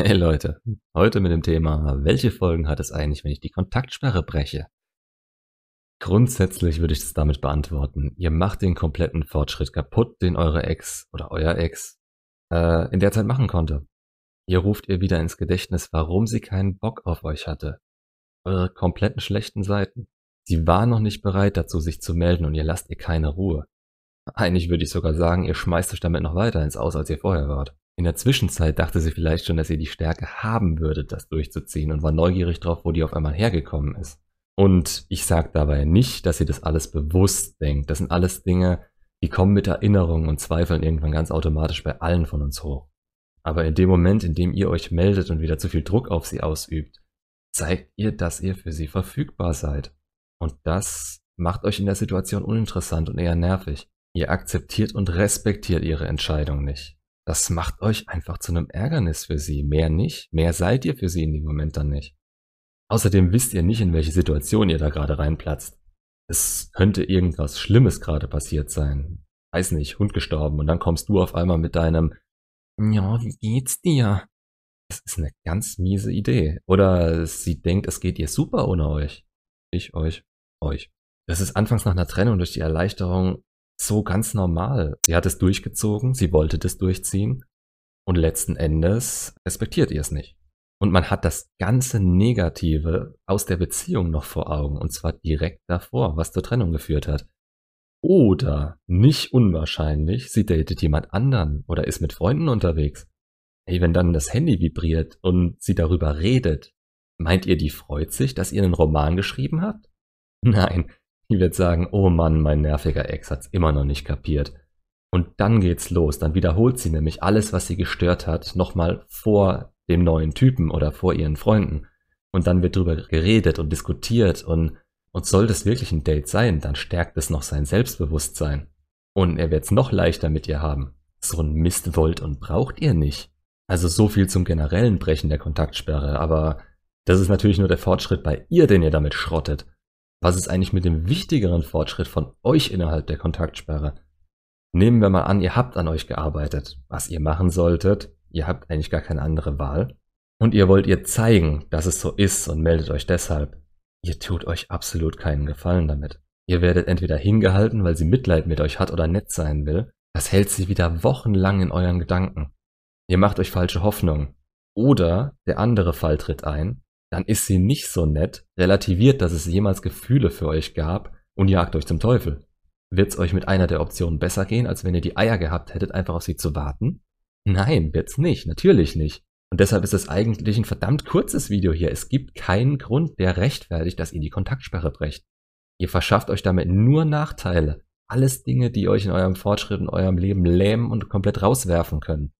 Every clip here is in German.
Hey Leute, heute mit dem Thema, welche Folgen hat es eigentlich, wenn ich die Kontaktsperre breche? Grundsätzlich würde ich das damit beantworten, ihr macht den kompletten Fortschritt kaputt, den eure Ex oder euer Ex äh, in der Zeit machen konnte. Ihr ruft ihr wieder ins Gedächtnis, warum sie keinen Bock auf euch hatte. Eure kompletten schlechten Seiten. Sie war noch nicht bereit dazu, sich zu melden und ihr lasst ihr keine Ruhe. Eigentlich würde ich sogar sagen, ihr schmeißt euch damit noch weiter ins Aus, als ihr vorher wart. In der Zwischenzeit dachte sie vielleicht schon, dass ihr die Stärke haben würdet, das durchzuziehen und war neugierig drauf, wo die auf einmal hergekommen ist. Und ich sage dabei nicht, dass sie das alles bewusst denkt. Das sind alles Dinge, die kommen mit Erinnerungen und Zweifeln irgendwann ganz automatisch bei allen von uns hoch. Aber in dem Moment, in dem ihr euch meldet und wieder zu viel Druck auf sie ausübt, zeigt ihr, dass ihr für sie verfügbar seid. Und das macht euch in der Situation uninteressant und eher nervig. Ihr akzeptiert und respektiert ihre Entscheidung nicht. Das macht euch einfach zu einem Ärgernis für sie. Mehr nicht. Mehr seid ihr für sie in dem Moment dann nicht. Außerdem wisst ihr nicht, in welche Situation ihr da gerade reinplatzt. Es könnte irgendwas Schlimmes gerade passiert sein. Weiß nicht, Hund gestorben und dann kommst du auf einmal mit deinem Ja, wie geht's dir? Das ist eine ganz miese Idee. Oder sie denkt, es geht ihr super ohne euch. Ich, euch, euch. Das ist anfangs nach einer Trennung durch die Erleichterung so ganz normal. Sie hat es durchgezogen, sie wollte das durchziehen und letzten Endes respektiert ihr es nicht. Und man hat das ganze Negative aus der Beziehung noch vor Augen und zwar direkt davor, was zur Trennung geführt hat. Oder, nicht unwahrscheinlich, sie datet jemand anderen oder ist mit Freunden unterwegs. Hey, wenn dann das Handy vibriert und sie darüber redet, meint ihr, die freut sich, dass ihr einen Roman geschrieben habt? Nein, die wird sagen, oh Mann, mein nerviger Ex hat's immer noch nicht kapiert. Und dann geht's los. Dann wiederholt sie nämlich alles, was sie gestört hat, nochmal vor dem neuen Typen oder vor ihren Freunden. Und dann wird drüber geredet und diskutiert und, und soll das wirklich ein Date sein, dann stärkt es noch sein Selbstbewusstsein. Und er wird's noch leichter mit ihr haben. So ein Mist wollt und braucht ihr nicht. Also so viel zum generellen Brechen der Kontaktsperre, aber das ist natürlich nur der Fortschritt bei ihr, den ihr damit schrottet. Was ist eigentlich mit dem wichtigeren Fortschritt von euch innerhalb der Kontaktsperre? Nehmen wir mal an, ihr habt an euch gearbeitet, was ihr machen solltet, ihr habt eigentlich gar keine andere Wahl und ihr wollt ihr zeigen, dass es so ist und meldet euch deshalb. Ihr tut euch absolut keinen Gefallen damit. Ihr werdet entweder hingehalten, weil sie Mitleid mit euch hat oder nett sein will. Das hält sie wieder wochenlang in euren Gedanken. Ihr macht euch falsche Hoffnungen. Oder der andere Fall tritt ein dann ist sie nicht so nett, relativiert, dass es jemals Gefühle für euch gab und jagt euch zum Teufel. Wird's euch mit einer der Optionen besser gehen, als wenn ihr die Eier gehabt hättet, einfach auf sie zu warten? Nein, wird's nicht, natürlich nicht. Und deshalb ist es eigentlich ein verdammt kurzes Video hier. Es gibt keinen Grund, der rechtfertigt, dass ihr die Kontaktsperre brecht. Ihr verschafft euch damit nur Nachteile. Alles Dinge, die euch in eurem Fortschritt in eurem Leben lähmen und komplett rauswerfen können.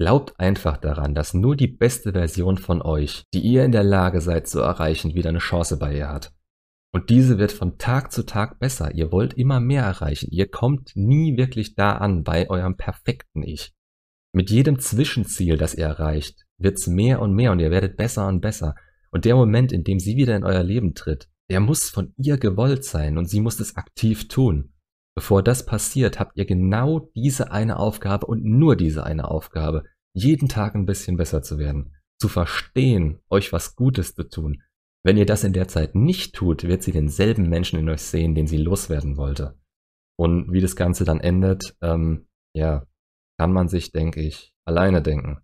Glaubt einfach daran, dass nur die beste Version von euch, die ihr in der Lage seid zu erreichen, wieder eine Chance bei ihr hat. Und diese wird von Tag zu Tag besser. Ihr wollt immer mehr erreichen. Ihr kommt nie wirklich da an bei eurem perfekten Ich. Mit jedem Zwischenziel, das ihr erreicht, wird's mehr und mehr und ihr werdet besser und besser. Und der Moment, in dem sie wieder in euer Leben tritt, der muss von ihr gewollt sein und sie muss es aktiv tun. Bevor das passiert, habt ihr genau diese eine Aufgabe und nur diese eine Aufgabe, jeden Tag ein bisschen besser zu werden, zu verstehen, euch was Gutes zu tun. Wenn ihr das in der Zeit nicht tut, wird sie denselben Menschen in euch sehen, den sie loswerden wollte. Und wie das Ganze dann endet, ähm, ja, kann man sich, denke ich, alleine denken.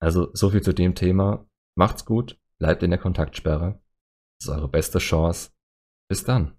Also so viel zu dem Thema. Macht's gut, bleibt in der Kontaktsperre. Das ist eure beste Chance. Bis dann.